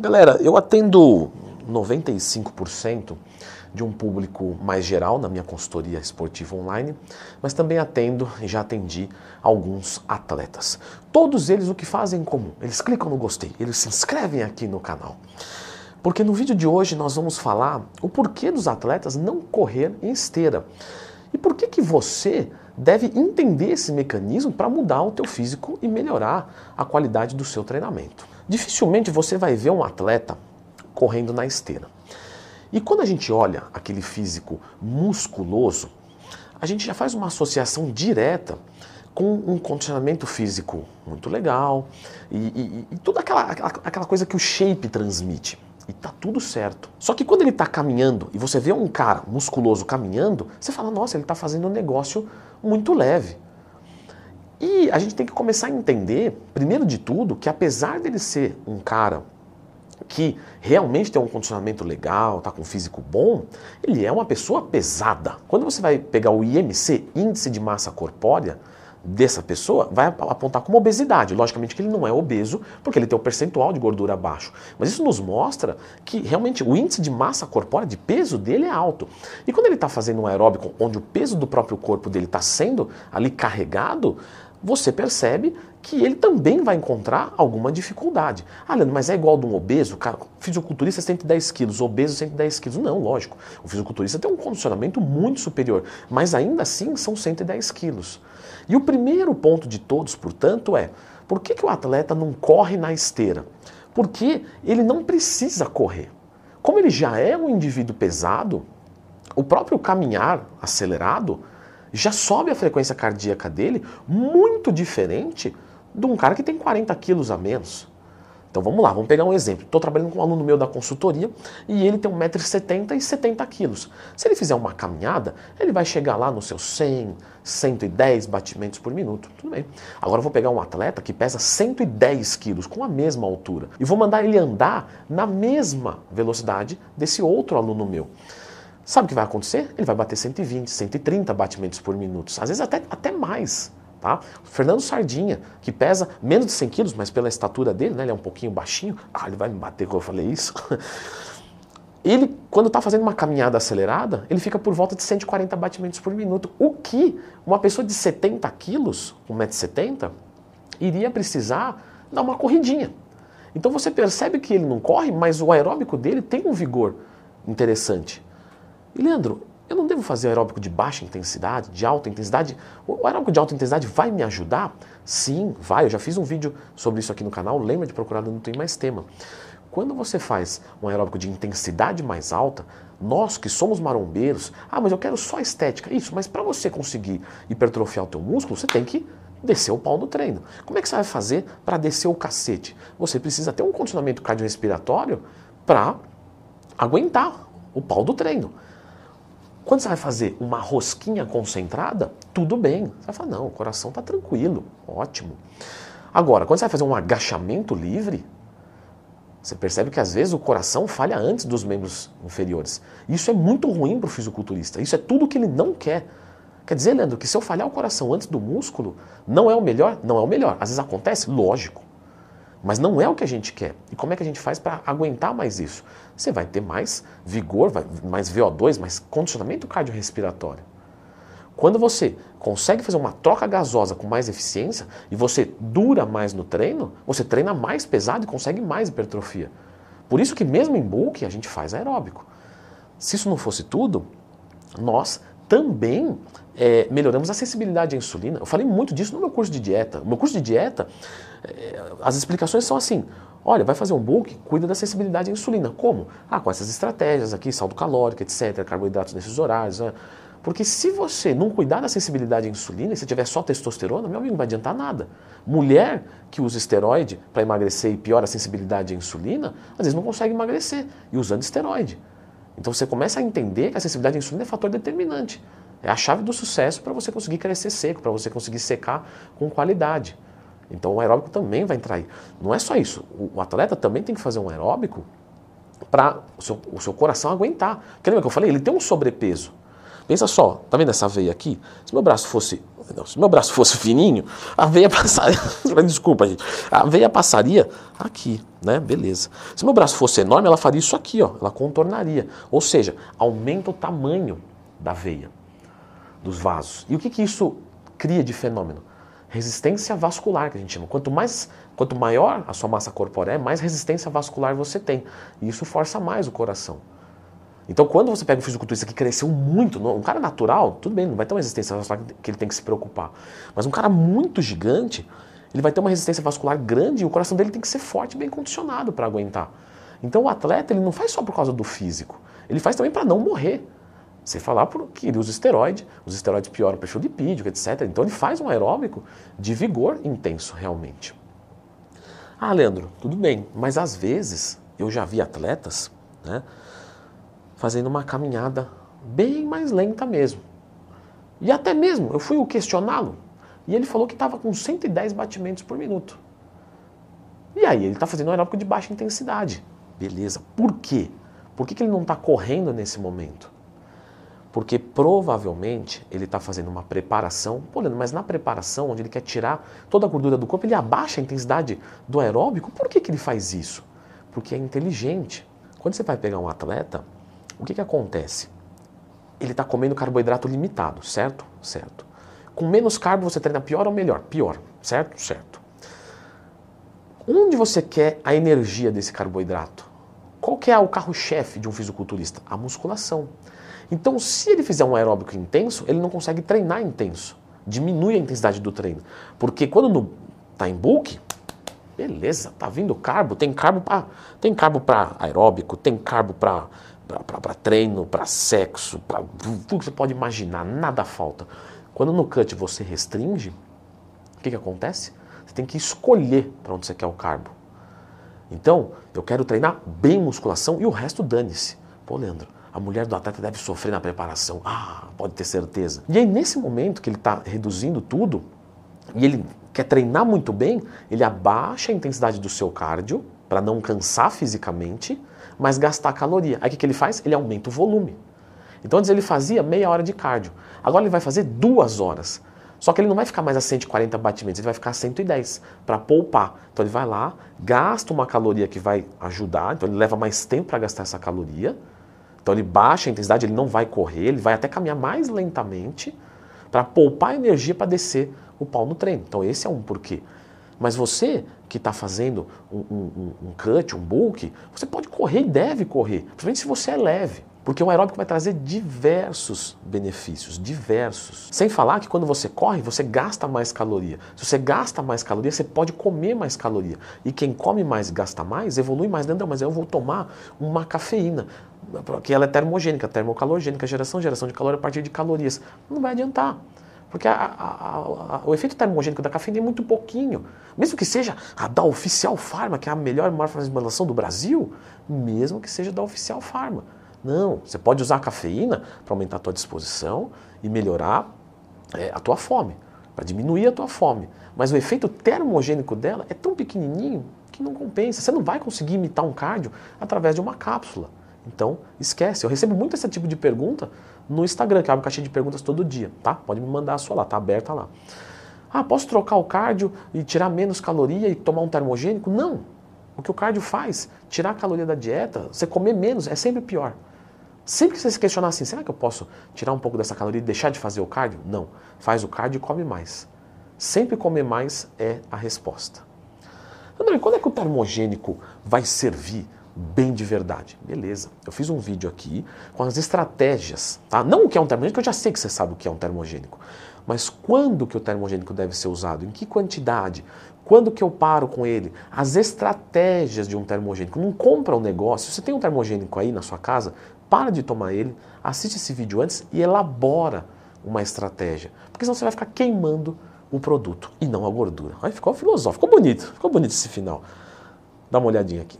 Galera, eu atendo 95% de um público mais geral na minha consultoria esportiva online, mas também atendo e já atendi alguns atletas. Todos eles o que fazem em comum? Eles clicam no gostei, eles se inscrevem aqui no canal. Porque no vídeo de hoje nós vamos falar o porquê dos atletas não correr em esteira. E por que que você deve entender esse mecanismo para mudar o teu físico e melhorar a qualidade do seu treinamento. Dificilmente você vai ver um atleta correndo na esteira. E quando a gente olha aquele físico musculoso, a gente já faz uma associação direta com um condicionamento físico muito legal e, e, e toda aquela, aquela, coisa que o shape transmite. E tá tudo certo. Só que quando ele está caminhando e você vê um cara musculoso caminhando, você fala, nossa, ele está fazendo um negócio muito leve. E a gente tem que começar a entender, primeiro de tudo, que apesar dele ser um cara que realmente tem um condicionamento legal, está com um físico bom, ele é uma pessoa pesada. Quando você vai pegar o IMC, Índice de Massa Corpórea, dessa pessoa vai apontar como obesidade. Logicamente que ele não é obeso, porque ele tem o um percentual de gordura baixo. Mas isso nos mostra que realmente o índice de massa corpórea, de peso dele é alto. E quando ele está fazendo um aeróbico onde o peso do próprio corpo dele está sendo ali carregado, você percebe que ele também vai encontrar alguma dificuldade. Ah, Leandro, mas é igual de um obeso? Cara, fisiculturista 110 quilos, obeso 110 quilos. Não, lógico. O fisiculturista tem um condicionamento muito superior, mas ainda assim são 110 quilos. E o primeiro ponto de todos, portanto, é por que, que o atleta não corre na esteira? Porque ele não precisa correr. Como ele já é um indivíduo pesado, o próprio caminhar acelerado já sobe a frequência cardíaca dele muito diferente de um cara que tem 40 quilos a menos. Então vamos lá, vamos pegar um exemplo. Estou trabalhando com um aluno meu da consultoria e ele tem 1,70m e 70 quilos. Se ele fizer uma caminhada, ele vai chegar lá nos seus 100, 110 batimentos por minuto. Tudo bem. Agora eu vou pegar um atleta que pesa 110 quilos, com a mesma altura, e vou mandar ele andar na mesma velocidade desse outro aluno meu. Sabe o que vai acontecer? Ele vai bater 120, 130 batimentos por minuto, às vezes até, até mais. Tá? Fernando Sardinha, que pesa menos de 100 quilos, mas pela estatura dele, né, ele é um pouquinho baixinho. Ah, ele vai me bater quando eu falei isso. Ele, quando está fazendo uma caminhada acelerada, ele fica por volta de 140 batimentos por minuto. O que uma pessoa de 70 quilos, 1,70m, iria precisar dar uma corridinha. Então você percebe que ele não corre, mas o aeróbico dele tem um vigor interessante. E Leandro, eu não devo fazer aeróbico de baixa intensidade, de alta intensidade? O aeróbico de alta intensidade vai me ajudar? Sim, vai. Eu já fiz um vídeo sobre isso aqui no canal. Lembra de procurar, não tem mais tema. Quando você faz um aeróbico de intensidade mais alta, nós que somos marombeiros, ah, mas eu quero só estética. Isso, mas para você conseguir hipertrofiar o teu músculo, você tem que descer o pau no treino. Como é que você vai fazer para descer o cacete? Você precisa ter um condicionamento cardiorrespiratório para aguentar o pau do treino. Quando você vai fazer uma rosquinha concentrada, tudo bem. Você vai falar, não, o coração está tranquilo, ótimo. Agora, quando você vai fazer um agachamento livre, você percebe que às vezes o coração falha antes dos membros inferiores. Isso é muito ruim para o fisiculturista. Isso é tudo que ele não quer. Quer dizer, Leandro, que se eu falhar o coração antes do músculo, não é o melhor? Não é o melhor. Às vezes acontece? Lógico. Mas não é o que a gente quer. E como é que a gente faz para aguentar mais isso? Você vai ter mais vigor, mais VO2, mais condicionamento cardiorrespiratório. Quando você consegue fazer uma troca gasosa com mais eficiência e você dura mais no treino, você treina mais pesado e consegue mais hipertrofia. Por isso que mesmo em bulk a gente faz aeróbico. Se isso não fosse tudo, nós também é, melhoramos a sensibilidade à insulina. Eu falei muito disso no meu curso de dieta. No meu curso de dieta, é, as explicações são assim: olha, vai fazer um bulk, cuida da sensibilidade à insulina. Como? Ah, com essas estratégias aqui, saldo calórico, etc., carboidratos nesses horários. Né? Porque se você não cuidar da sensibilidade à insulina, e se tiver só testosterona, meu amigo, não vai adiantar nada. Mulher que usa esteroide para emagrecer e piora a sensibilidade à insulina, às vezes não consegue emagrecer e usando esteroide. Então você começa a entender que a sensibilidade à insulina é fator determinante. É a chave do sucesso para você conseguir crescer seco, para você conseguir secar com qualidade. Então o aeróbico também vai entrar aí. Não é só isso. O atleta também tem que fazer um aeróbico para o seu, o seu coração aguentar. Porque lembra que eu falei? Ele tem um sobrepeso. Pensa só, tá vendo essa veia aqui? Se meu braço fosse, não, se meu braço fosse fininho, a veia passaria, desculpa gente, a veia passaria aqui, né? Beleza. Se meu braço fosse enorme, ela faria isso aqui, ó, ela contornaria. Ou seja, aumenta o tamanho da veia, dos vasos. E o que que isso cria de fenômeno? Resistência vascular, que a gente chama. Quanto mais, quanto maior a sua massa corpórea é, mais resistência vascular você tem. E isso força mais o coração. Então, quando você pega um fisiculturista que cresceu muito, um cara natural, tudo bem, não vai ter uma resistência vascular que ele tem que se preocupar. Mas um cara muito gigante, ele vai ter uma resistência vascular grande e o coração dele tem que ser forte e bem condicionado para aguentar. Então, o atleta ele não faz só por causa do físico, ele faz também para não morrer. Você falar que ele usa esteroide, os esteroides pioram o perfil lipídico, etc. Então, ele faz um aeróbico de vigor intenso, realmente. Ah, Leandro, tudo bem, mas às vezes eu já vi atletas, né? Fazendo uma caminhada bem mais lenta mesmo. E até mesmo, eu fui questioná-lo, e ele falou que estava com 110 batimentos por minuto. E aí, ele está fazendo um aeróbico de baixa intensidade. Beleza. Por quê? Por que, que ele não está correndo nesse momento? Porque provavelmente ele está fazendo uma preparação, pô, mas na preparação, onde ele quer tirar toda a gordura do corpo, ele abaixa a intensidade do aeróbico. Por que, que ele faz isso? Porque é inteligente. Quando você vai pegar um atleta, o que, que acontece? Ele está comendo carboidrato limitado, certo? Certo. Com menos carbo você treina pior ou melhor? Pior, certo? Certo. Onde você quer a energia desse carboidrato? Qual que é o carro-chefe de um fisiculturista? A musculação. Então, se ele fizer um aeróbico intenso, ele não consegue treinar intenso. Diminui a intensidade do treino. Porque quando está em bulk, beleza, tá vindo carbo, tem carbo para tem carbo para aeróbico, tem carbo para para treino, para sexo, para tudo que você pode imaginar, nada falta. Quando no cut você restringe, o que, que acontece? Você tem que escolher para onde você quer o carbo. Então, eu quero treinar bem musculação e o resto dane-se. Pô, Leandro, a mulher do atleta deve sofrer na preparação. Ah, pode ter certeza. E aí, nesse momento que ele está reduzindo tudo, e ele quer treinar muito bem, ele abaixa a intensidade do seu cardio para não cansar fisicamente mas gastar caloria. Aí o que, que ele faz? Ele aumenta o volume. Então antes ele fazia meia hora de cardio. Agora ele vai fazer duas horas. Só que ele não vai ficar mais a 140 batimentos, ele vai ficar a 110 para poupar. Então ele vai lá, gasta uma caloria que vai ajudar, então ele leva mais tempo para gastar essa caloria. Então ele baixa a intensidade, ele não vai correr, ele vai até caminhar mais lentamente para poupar energia para descer o pau no treino. Então esse é um porquê. Mas você que está fazendo um, um, um, cut, um bulk, você pode correr e deve correr, principalmente se você é leve. Porque o aeróbico vai trazer diversos benefícios, diversos. Sem falar que quando você corre, você gasta mais caloria. Se você gasta mais caloria, você pode comer mais caloria. E quem come mais e gasta mais, evolui mais. Não, mas eu vou tomar uma cafeína, porque ela é termogênica, termocalogênica, geração, geração de calor a partir de calorias. Não vai adiantar. Porque a, a, a, o efeito termogênico da cafeína é muito pouquinho. Mesmo que seja a da Oficial Pharma, que é a melhor farmacêutica do Brasil, mesmo que seja da Oficial Pharma. Não, você pode usar a cafeína para aumentar a tua disposição e melhorar é, a tua fome, para diminuir a tua fome. Mas o efeito termogênico dela é tão pequenininho que não compensa. Você não vai conseguir imitar um cardio através de uma cápsula. Então, esquece. Eu recebo muito esse tipo de pergunta no Instagram, que abre caixinha de perguntas todo dia, tá? Pode me mandar a sua lá, tá aberta lá. Ah, posso trocar o cardio e tirar menos caloria e tomar um termogênico? Não. O que o cardio faz, tirar a caloria da dieta, você comer menos, é sempre pior. Sempre que você se questionar assim, será que eu posso tirar um pouco dessa caloria e deixar de fazer o cardio? Não. Faz o cardio e come mais. Sempre comer mais é a resposta. André, quando é que o termogênico vai servir bem de verdade. Beleza, eu fiz um vídeo aqui com as estratégias, tá? Não o que é um termogênico, eu já sei que você sabe o que é um termogênico. Mas quando que o termogênico deve ser usado? Em que quantidade? Quando que eu paro com ele? As estratégias de um termogênico. Não compra um negócio. Você tem um termogênico aí na sua casa, para de tomar ele, assiste esse vídeo antes e elabora uma estratégia. Porque senão você vai ficar queimando o produto e não a gordura. Aí ficou filosófico, ficou bonito, ficou bonito esse final. Dá uma olhadinha aqui.